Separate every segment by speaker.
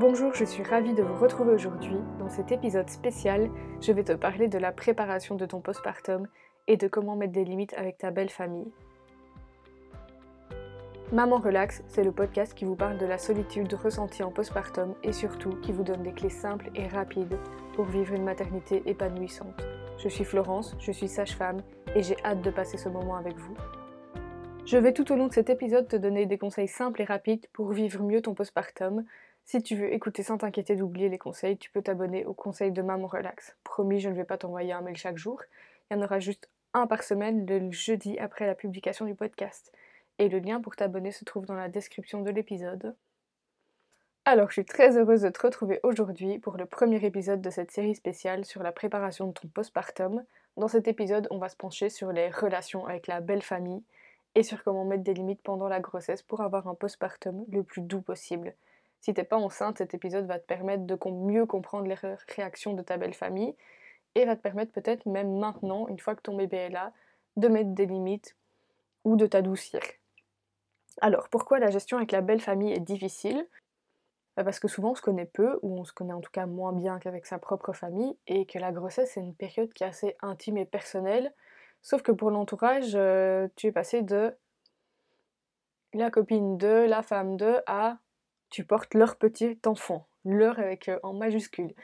Speaker 1: Bonjour, je suis ravie de vous retrouver aujourd'hui. Dans cet épisode spécial, je vais te parler de la préparation de ton postpartum et de comment mettre des limites avec ta belle famille. Maman Relax, c'est le podcast qui vous parle de la solitude ressentie en postpartum et surtout qui vous donne des clés simples et rapides pour vivre une maternité épanouissante. Je suis Florence, je suis sage-femme et j'ai hâte de passer ce moment avec vous. Je vais tout au long de cet épisode te donner des conseils simples et rapides pour vivre mieux ton postpartum, si tu veux écouter sans t'inquiéter d'oublier les conseils, tu peux t'abonner au conseil de Maman Relax. Promis, je ne vais pas t'envoyer un mail chaque jour. Il y en aura juste un par semaine le jeudi après la publication du podcast. Et le lien pour t'abonner se trouve dans la description de l'épisode. Alors, je suis très heureuse de te retrouver aujourd'hui pour le premier épisode de cette série spéciale sur la préparation de ton postpartum. Dans cet épisode, on va se pencher sur les relations avec la belle famille et sur comment mettre des limites pendant la grossesse pour avoir un postpartum le plus doux possible. Si t'es pas enceinte, cet épisode va te permettre de mieux comprendre les réactions de ta belle famille et va te permettre peut-être même maintenant, une fois que ton bébé est là, de mettre des limites ou de t'adoucir. Alors, pourquoi la gestion avec la belle famille est difficile? Bah, Parce que souvent on se connaît peu, ou on se connaît en tout cas moins bien qu'avec sa propre famille, et que la grossesse c'est une période qui est assez intime et personnelle. Sauf que pour l'entourage, euh, tu es passé de la copine de, la femme de, à tu portes leur petit enfant, leur avec euh, en majuscule.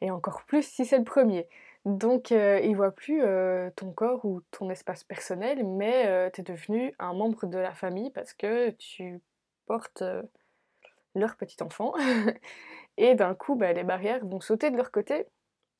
Speaker 1: Et encore plus si c'est le premier. Donc euh, ils voient plus euh, ton corps ou ton espace personnel, mais tu es devenu un membre de la famille parce que tu portes leur petit enfant. et d'un coup, bah, les barrières vont sauter de leur côté,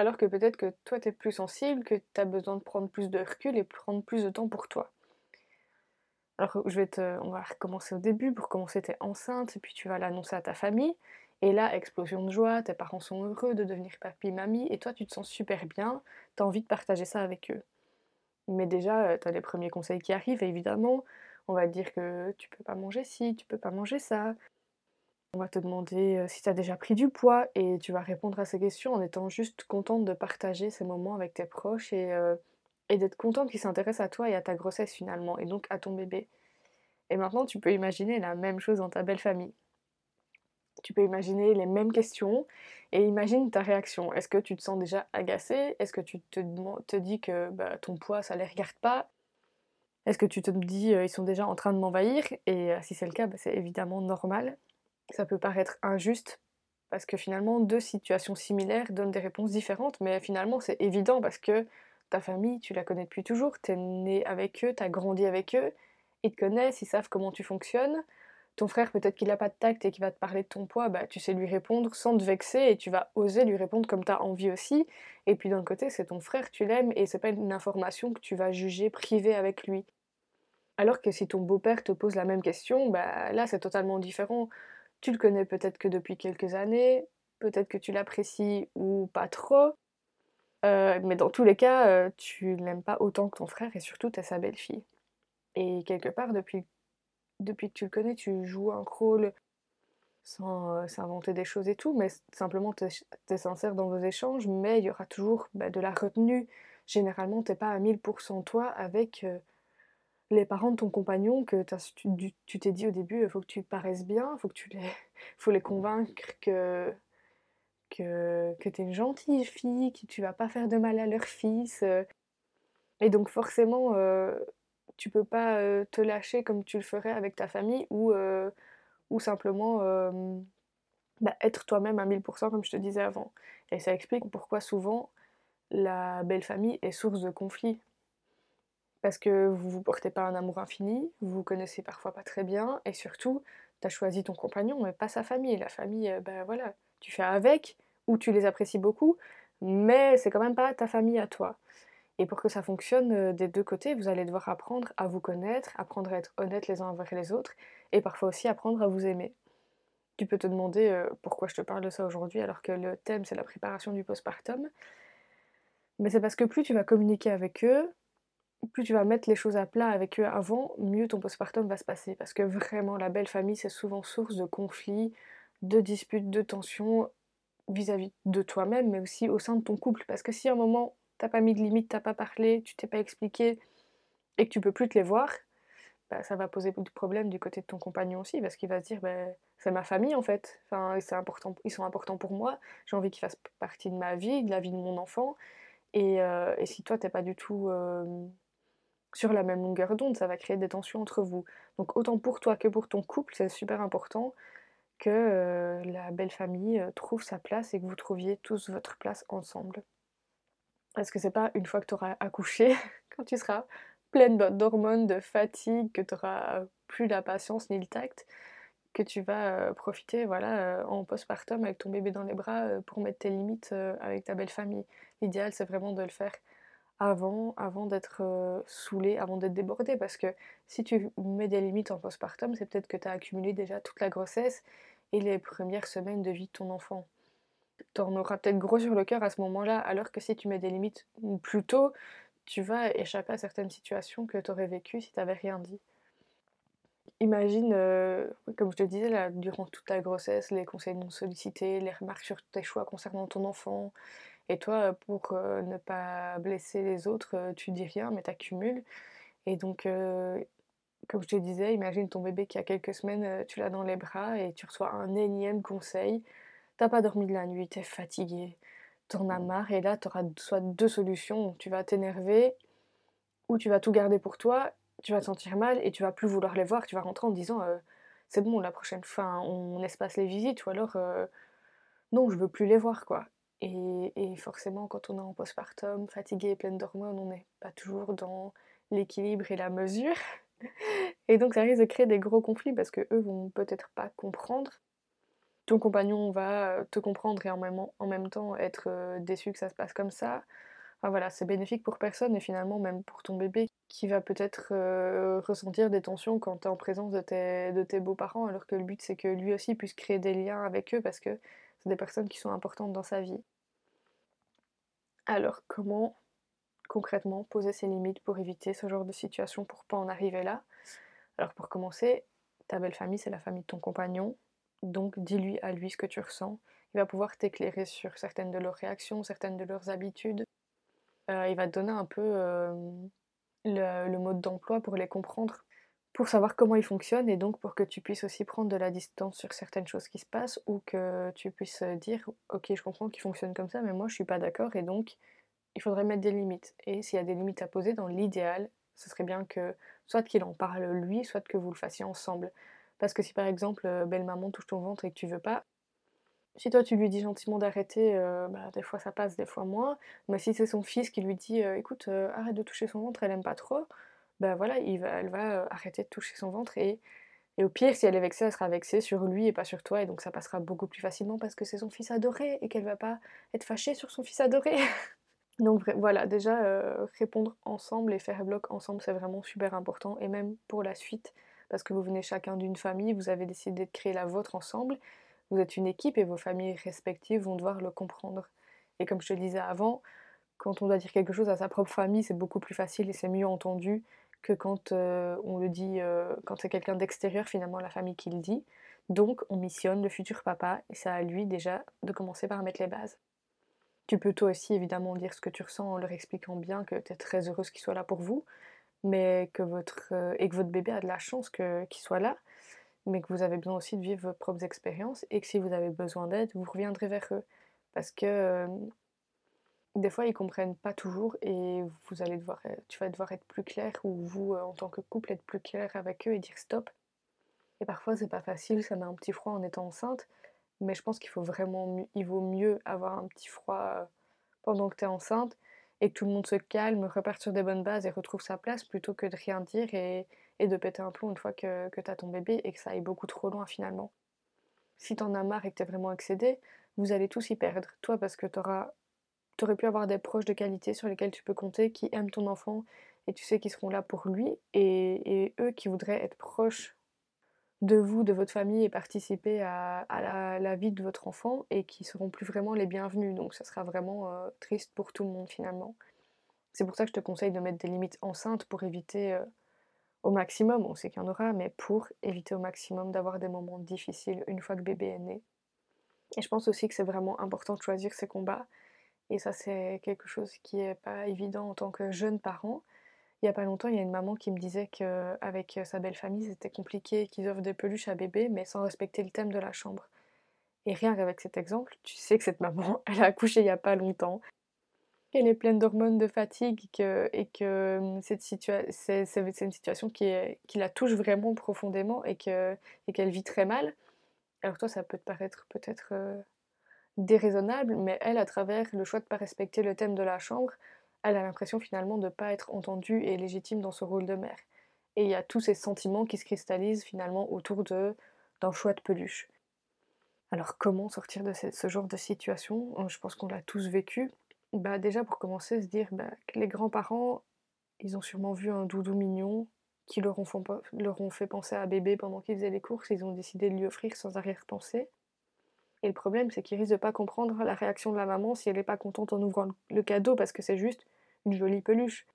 Speaker 1: alors que peut-être que toi tu es plus sensible, que tu as besoin de prendre plus de recul et prendre plus de temps pour toi. Alors, je vais te, on va recommencer au début. Pour commencer, tu es enceinte, et puis tu vas l'annoncer à ta famille. Et là, explosion de joie, tes parents sont heureux de devenir papy, mamie, et toi, tu te sens super bien, tu as envie de partager ça avec eux. Mais déjà, euh, tu as les premiers conseils qui arrivent, évidemment. On va te dire que tu peux pas manger ci, tu peux pas manger ça. On va te demander euh, si tu as déjà pris du poids, et tu vas répondre à ces questions en étant juste contente de partager ces moments avec tes proches et euh, et d'être contente qu'il s'intéresse à toi et à ta grossesse finalement, et donc à ton bébé. Et maintenant, tu peux imaginer la même chose dans ta belle famille. Tu peux imaginer les mêmes questions et imagine ta réaction. Est-ce que tu te sens déjà agacé Est-ce que tu te, te dis que bah, ton poids, ça les regarde pas? Est-ce que tu te dis euh, ils sont déjà en train de m'envahir? Et euh, si c'est le cas, bah, c'est évidemment normal. Ça peut paraître injuste parce que finalement, deux situations similaires donnent des réponses différentes, mais finalement, c'est évident parce que ta famille, tu la connais depuis toujours, tu es né avec eux, tu as grandi avec eux, ils te connaissent, ils savent comment tu fonctionnes. Ton frère, peut-être qu'il n'a pas de tact et qu'il va te parler de ton poids, bah, tu sais lui répondre sans te vexer et tu vas oser lui répondre comme tu as envie aussi. Et puis d'un côté, c'est ton frère, tu l'aimes et c'est pas une information que tu vas juger privée avec lui. Alors que si ton beau-père te pose la même question, bah là c'est totalement différent. Tu le connais peut-être que depuis quelques années, peut-être que tu l'apprécies ou pas trop, euh, mais dans tous les cas, euh, tu l'aimes pas autant que ton frère et surtout t'es sa belle-fille. Et quelque part, depuis, depuis que tu le connais, tu joues un rôle sans euh, s'inventer des choses et tout, mais simplement t'es es sincère dans vos échanges, mais il y aura toujours bah, de la retenue. Généralement, t'es pas à 1000% toi avec les parents de ton compagnon que tu t'es dit au début, il faut que tu paraisses bien, faut que tu les, faut les convaincre que que, tu es une gentille fille, que tu vas pas faire de mal à leur fils. Euh. Et donc forcément, euh, tu peux pas euh, te lâcher comme tu le ferais avec ta famille ou, ou simplement bah, être toi-même à 1000% comme je te disais avant. Et ça explique pourquoi souvent la belle famille est source de conflits. Parce que vous vous portez pas un amour infini, vous vous connaissez parfois pas très bien, et surtout, tu as choisi ton compagnon, mais pas sa famille. La famille, ben voilà, tu fais avec, ou tu les apprécies beaucoup, mais c'est quand même pas ta famille à toi. Et pour que ça fonctionne euh, des deux côtés, vous allez devoir apprendre à vous connaître, apprendre à être honnête les uns envers les autres, et parfois aussi apprendre à vous aimer. Tu peux te demander euh, pourquoi je te parle de ça aujourd'hui alors que le thème c'est la préparation du postpartum. Mais c'est parce que plus tu vas communiquer avec eux, plus tu vas mettre les choses à plat avec eux avant, mieux ton postpartum va se passer. Parce que vraiment, la belle famille, c'est souvent source de conflits, de disputes, de tensions vis-à-vis de toi-même, mais aussi au sein de ton couple. Parce que si à un moment, t'as pas mis de limite, t'as pas parlé, tu t'es pas expliqué, et que tu peux plus te les voir, bah, ça va poser beaucoup de problèmes du côté de ton compagnon aussi, parce qu'il va se dire, bah, c'est ma famille en fait, enfin, important, ils sont importants pour moi, j'ai envie qu'ils fassent partie de ma vie, de la vie de mon enfant, et, euh, si toi t'es pas du tout euh, sur la même longueur d'onde, ça va créer des tensions entre vous. Donc autant pour toi que pour ton couple, c'est super important que euh, la belle famille trouve sa place et que vous trouviez tous votre place ensemble. Parce que c'est pas une fois que tu auras accouché, quand tu seras pleine d'hormones, de fatigue, que tu n'auras plus la patience ni le tact, que tu vas euh, profiter voilà, euh, en postpartum avec ton bébé dans les bras euh, pour mettre tes limites avec ta belle famille. L'idéal, c'est vraiment de le faire avant, d'être saoulé, avant d'être débordé. Parce que si tu mets des limites en postpartum, c'est peut-être que tu as accumulé déjà toute la grossesse et les premières semaines de vie de ton enfant. Tu en auras peut-être gros sur le cœur à ce moment-là, alors que si tu mets des limites plus tôt, tu vas échapper à certaines situations que tu aurais vécues si tu n'avais rien dit. Imagine, euh, comme je te disais, là, durant toute ta grossesse, les conseils non sollicités, les remarques sur tes choix concernant ton enfant, et toi, pour euh, ne pas blesser les autres, euh, tu dis rien, mais tu accumules. Et donc, comme je te disais, imagine ton bébé qui a quelques semaines, tu l'as dans les bras et tu reçois un énième conseil. T'as pas dormi de la nuit, t'es fatigué, t'en as marre et là tu auras soit deux solutions, tu vas t'énerver ou tu vas tout garder pour toi, tu vas te sentir mal et tu vas plus vouloir les voir, tu vas rentrer en disant euh, c'est bon la prochaine fois on espace les visites ou alors euh, non je veux plus les voir quoi. Et, forcément quand on est en postpartum, fatigué et pleine d'hormones, on n'est pas toujours dans l'équilibre et la mesure. Et donc ça risque de créer des gros conflits parce que eux vont peut-être pas comprendre ton compagnon va euh, te comprendre et en même, temps être euh, déçu que ça se passe comme ça. Enfin, voilà, c'est bénéfique pour personne et finalement même pour ton bébé qui va peut-être euh, ressentir des tensions quand tu es en présence de tes beaux-parents alors que le but c'est que lui aussi puisse créer des liens avec eux parce que c'est des personnes qui sont importantes dans sa vie. Alors comment concrètement poser ses limites pour éviter ce genre de situation pour pas en arriver là? Alors pour commencer, ta belle famille c'est la famille de ton compagnon, donc dis-lui à lui ce que tu ressens. Il va pouvoir t'éclairer sur certaines de leurs réactions, certaines de leurs habitudes. Euh, il va te donner un peu euh, le, mode d'emploi pour les comprendre, pour savoir comment ils fonctionnent et donc pour que tu puisses aussi prendre de la distance sur certaines choses qui se passent ou que tu puisses dire ok je comprends qu'ils fonctionnent comme ça mais moi je suis pas d'accord et donc il faudrait mettre des limites. Et s'il y a des limites à poser, dans l'idéal, ce serait bien que soit qu'il en parle lui, soit que vous le fassiez ensemble. Parce que si par exemple, euh, belle maman touche ton ventre et que tu veux pas, si toi tu lui dis gentiment d'arrêter, euh, bah, des fois ça passe, des fois moins. Mais si c'est son fils qui lui dit euh, écoute, arrête de toucher son ventre, elle aime pas trop, ben voilà, elle va arrêter de toucher son ventre et, au pire, si elle est vexée, elle sera vexée sur lui et pas sur toi et donc ça passera beaucoup plus facilement parce que c'est son fils adoré et qu'elle va pas être fâchée sur son fils adoré. donc voilà, déjà répondre ensemble et faire bloc ensemble, c'est vraiment super important et même pour la suite parce que vous venez chacun d'une famille, vous avez décidé de créer la vôtre ensemble, vous êtes une équipe et vos familles respectives vont devoir le comprendre. Et comme je te disais avant, quand on doit dire quelque chose à sa propre famille, c'est beaucoup plus facile et c'est mieux entendu que quand euh, on le dit, euh, quand c'est quelqu'un d'extérieur, finalement, la famille qui le dit. Donc, on missionne le futur papa et c'est à lui déjà de commencer par mettre les bases. Tu peux toi aussi évidemment dire ce que tu ressens en leur expliquant bien que tu es très heureuse qu'il soit là pour vous, mais que votre, euh, et que votre bébé a de la chance qu'il soit là, mais que vous avez besoin aussi de vivre vos propres expériences et que si vous avez besoin d'aide, vous reviendrez vers eux. Parce que des fois, ils comprennent pas toujours et vous allez devoir, euh, tu vas devoir être plus clair ou vous, en tant que couple, être plus clair avec eux et dire stop. Et parfois, c'est pas facile, ça met un petit froid en étant enceinte, mais je pense qu'il faut vraiment, il vaut mieux avoir un petit froid pendant que tu es enceinte et que tout le monde se calme, reparte sur des bonnes bases et retrouve sa place plutôt que de rien dire et, de péter un plomb une fois que, que tu as ton bébé et que ça aille beaucoup trop loin finalement. Si t'en as marre et que t'es vraiment excédé, vous allez tous y perdre. Toi parce que t'auras aurais pu avoir des proches de qualité sur lesquels tu peux compter, qui aiment ton enfant et tu sais qu'ils seront là pour lui, et, et eux qui voudraient être proches de vous, de votre famille et participer à, la, vie de votre enfant et qui seront plus vraiment les bienvenus. Donc ça sera vraiment euh, triste pour tout le monde finalement. C'est pour ça que je te conseille de mettre des limites enceintes pour éviter euh, au maximum, on sait qu'il y en aura, mais pour éviter au maximum d'avoir des moments difficiles une fois que bébé est né. Et je pense aussi que c'est vraiment important de choisir ses combats. Et ça c'est quelque chose qui est pas évident en tant que jeune parent Il y a pas longtemps, il y a une maman qui me disait qu'avec sa belle famille, c'était compliqué, qu'ils offrent des peluches à bébé, mais sans respecter le thème de la chambre. Et rien qu'avec cet exemple, tu sais que cette maman, elle a accouché il n'y a pas longtemps, qu'elle est pleine d'hormones de fatigue et que hum, cette c'est, une situation qui, qui, la touche vraiment profondément et, que, et qu'elle vit très mal. Alors toi, ça peut te paraître peut-être euh, déraisonnable, mais elle, à travers le choix de ne pas respecter le thème de la chambre, elle a l'impression finalement de ne pas être entendue et légitime dans ce rôle de mère. Et il y a tous ces sentiments qui se cristallisent finalement autour de, d'un choix de peluche. Alors comment sortir de ce, genre de situation? Je pense qu'on l'a tous vécu. Bah déjà pour commencer, se dire bah, que les grands-parents, ils ont sûrement vu un doudou mignon qui leur ont fait penser à bébé pendant qu'ils faisaient les courses, ils ont décidé de lui offrir sans arrière-pensée. Et le problème, c'est qu'ils risquent de pas comprendre la réaction de la maman si elle n'est pas contente en ouvrant le cadeau parce que c'est juste une jolie peluche.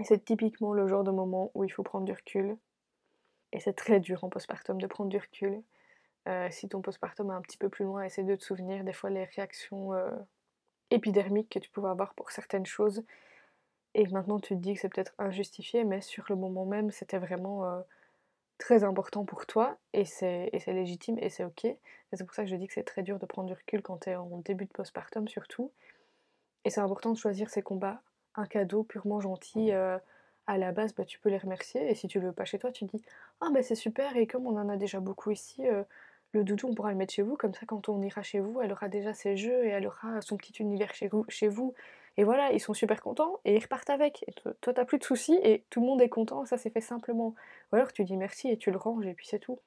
Speaker 1: Et c'est typiquement le genre de moment où il faut prendre du recul. Et c'est très dur en postpartum de prendre du recul. Euh, si ton postpartum est un petit peu plus loin, essaie de te souvenir des fois les réactions euh, épidermiques que tu pouvais avoir pour certaines choses. Et maintenant tu te dis que c'est peut-être injustifié, mais sur le moment même, c'était vraiment euh, très important pour toi et c'est légitime et c'est ok. Et c'est pour ça que je dis que c'est très dur de prendre du recul quand tu es en début de postpartum surtout. Et c'est important de choisir ses combats. Un cadeau purement gentil, euh, à la base, bah, tu peux les remercier. Et si tu le veux pas chez toi, tu dis Ah, mais c'est super, et comme on en a déjà beaucoup ici, euh, le doudou, on pourra le mettre chez vous. Comme ça, quand on ira chez vous, elle aura déjà ses jeux et elle aura son petit univers chez vous. Chez vous. Et voilà, ils sont super contents et ils repartent avec. Toi, t'as plus de soucis et tout le monde est content. Ça s'est fait simplement. Ou alors tu dis merci et tu le ranges et puis c'est tout.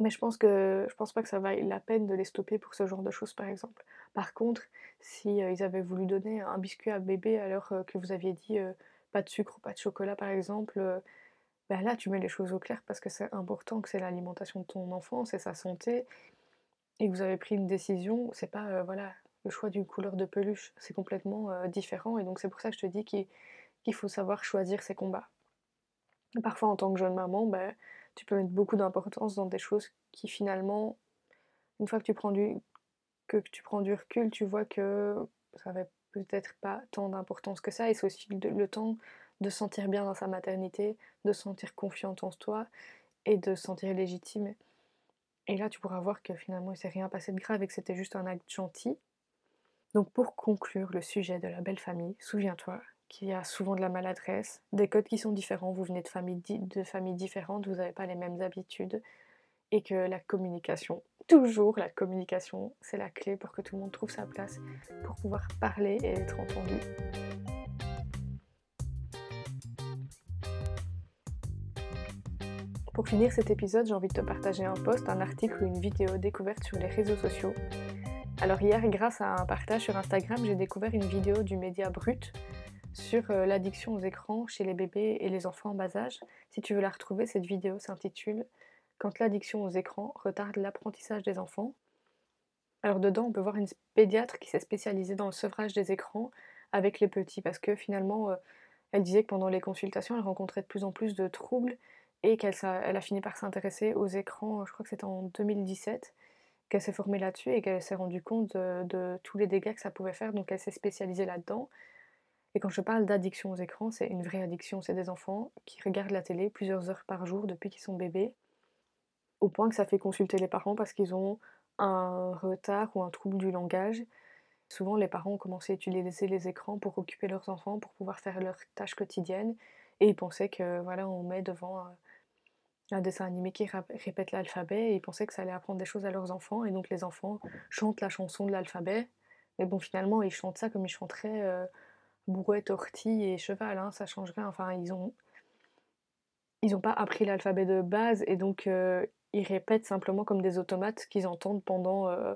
Speaker 1: Mais je pense que je pense pas que ça vaille la peine de les stopper pour ce genre de choses par exemple. Par contre, si euh, ils avaient voulu donner un biscuit à bébé alors euh, que vous aviez dit euh, pas de sucre ou pas de chocolat par exemple, ben là tu mets les choses au clair parce que c'est important que c'est l'alimentation de ton enfant, c'est sa santé et que vous avez pris une décision, c'est pas voilà le choix d'une couleur de peluche, c'est complètement différent et donc c'est pour ça que je te dis qu'il faut savoir choisir ses combats. Parfois en tant que jeune maman, ben, tu peux mettre beaucoup d'importance dans des choses qui finalement, une fois que tu prends du, que tu prends du recul, tu vois que ça n'avait peut-être pas tant d'importance que ça. Et c'est aussi le temps de se sentir bien dans sa maternité, de se sentir confiante en toi et de se sentir légitime. Et là, tu pourras voir que finalement, il s'est rien passé de grave et que c'était juste un acte gentil. Donc, pour conclure le sujet de la belle famille, souviens-toi qu'il y a souvent de la maladresse, des codes qui sont différents, vous venez de familles, différentes, vous n'avez pas les mêmes habitudes, et que la communication, toujours la communication, c'est la clé pour que tout le monde trouve sa place, pour pouvoir parler et être entendu. Pour finir cet épisode, j'ai envie de te partager un post, un article ou une vidéo découverte sur les réseaux sociaux. Alors hier, grâce à un partage sur Instagram, j'ai découvert une vidéo du média Brut sur euh, l'addiction aux écrans chez les bébés et les enfants en bas âge. Si tu veux la retrouver, cette vidéo s'intitule Quand l'addiction aux écrans retarde l'apprentissage des enfants. Alors dedans, on peut voir une pédiatre qui s'est spécialisée dans le sevrage des écrans avec les petits parce que finalement, euh, elle disait que pendant les consultations, elle rencontrait de plus en plus de troubles et qu'elle a fini par s'intéresser aux écrans, je crois que c'était en 2017, qu'elle s'est formée là-dessus et qu'elle s'est rendue compte de, tous les dégâts que ça pouvait faire, donc elle s'est spécialisée là-dedans. Et quand je parle d'addiction aux écrans, c'est une vraie addiction. C'est des enfants qui regardent la télé plusieurs heures par jour depuis qu'ils sont bébés, au point que ça fait consulter les parents parce qu'ils ont un retard ou un trouble du langage. Souvent, les parents ont commencé à utiliser les écrans pour occuper leurs enfants, pour pouvoir faire leurs tâches quotidiennes, et ils pensaient que voilà, on met devant un dessin animé qui répète l'alphabet, et ils pensaient que ça allait apprendre des choses à leurs enfants, et donc les enfants chantent la chanson de l'alphabet. Mais bon, finalement, ils chantent ça comme ils chanteraient euh, brouette, ortie et cheval, hein, ça change rien. Enfin, ils ont, ils n'ont pas appris l'alphabet de base et donc euh, ils répètent simplement comme des automates qu'ils entendent pendant, euh,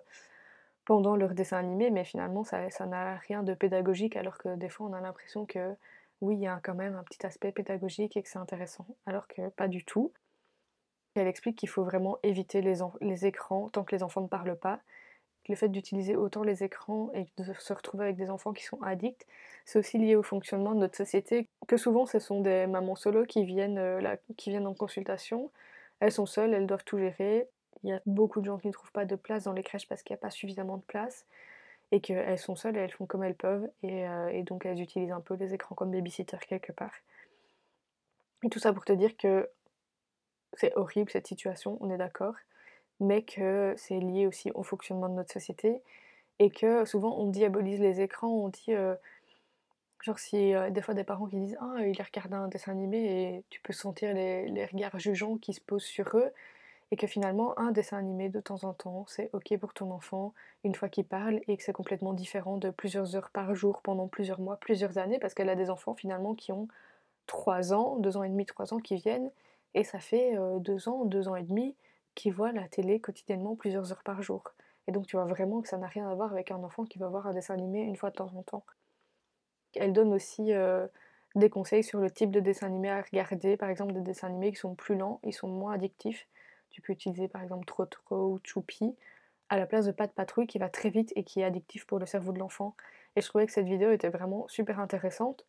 Speaker 1: pendant leur dessin animé, mais finalement ça n'a rien de pédagogique alors que des fois on a l'impression que oui, il y a quand même un petit aspect pédagogique et que c'est intéressant, alors que pas du tout. Elle explique qu'il faut vraiment éviter les, écrans tant que les enfants ne parlent pas le fait d'utiliser autant les écrans et de se retrouver avec des enfants qui sont addicts, c'est aussi lié au fonctionnement de notre société, que souvent ce sont des mamans solo qui viennent, euh, qui viennent en consultation. Elles sont seules, elles doivent tout gérer. Il y a beaucoup de gens qui ne trouvent pas de place dans les crèches parce qu'il n'y a pas suffisamment de place. et qu'elles sont seules et elles font comme elles peuvent et, et donc elles utilisent un peu les écrans comme babysitter quelque part. Et tout ça pour te dire que c'est horrible cette situation, on est d'accord, mais que c'est lié aussi au fonctionnement de notre société et que souvent on diabolise les écrans, on dit euh, genre si euh, des fois des parents qui disent ah il regarde un dessin animé et tu peux sentir les, les, regards jugeants qui se posent sur eux et que finalement un dessin animé de temps en temps c'est ok pour ton enfant une fois qu'il parle et que c'est complètement différent de plusieurs heures par jour pendant plusieurs mois, plusieurs années parce qu'elle a des enfants finalement qui ont 3 ans, 2 ans et demi, 3 ans qui viennent et ça fait 2 euh, ans, 2 ans et demi qui voient la télé quotidiennement plusieurs heures par jour. Et donc tu vois vraiment que ça n'a rien à voir avec un enfant qui va voir un dessin animé une fois de temps en temps. Elle donne aussi des conseils sur le type de dessin animé à regarder, par exemple des dessins animés qui sont plus lents, ils sont moins addictifs. Tu peux utiliser par exemple Trotro ou Choupi à la place de Pas de Patrouille qui va très vite et qui est addictif pour le cerveau de l'enfant. Et je trouvais que cette vidéo était vraiment super intéressante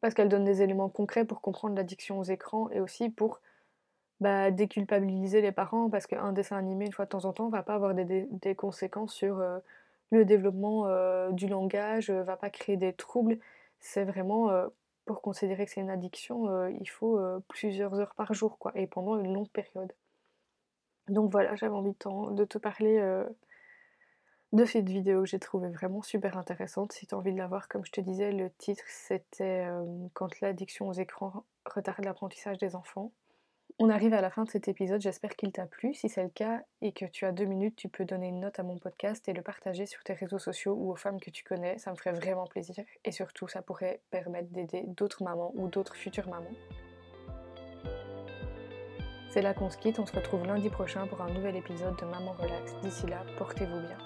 Speaker 1: parce qu'elle donne des éléments concrets pour comprendre l'addiction aux écrans et aussi pour bah, déculpabiliser les parents parce qu'un dessin animé une fois de temps en temps va pas avoir des, conséquences sur euh, le développement euh, du langage, euh, va pas créer des troubles. C'est vraiment pour considérer que c'est une addiction, il faut plusieurs heures par jour quoi, et pendant une longue période. Donc voilà, j'avais envie de te parler de cette vidéo j'ai trouvé vraiment super intéressante. Si tu as envie de la voir, comme je te disais, le titre c'était Quand l'addiction aux écrans retarde l'apprentissage des enfants. On arrive à la fin de cet épisode, j'espère qu'il t'a plu. Si c'est le cas et que tu as deux minutes, tu peux donner une note à mon podcast et le partager sur tes réseaux sociaux ou aux femmes que tu connais. Ça me ferait vraiment plaisir et surtout ça pourrait permettre d'aider d'autres mamans ou d'autres futures mamans. C'est là qu'on se quitte, on se retrouve lundi prochain pour un nouvel épisode de Maman Relax. D'ici là, portez-vous bien.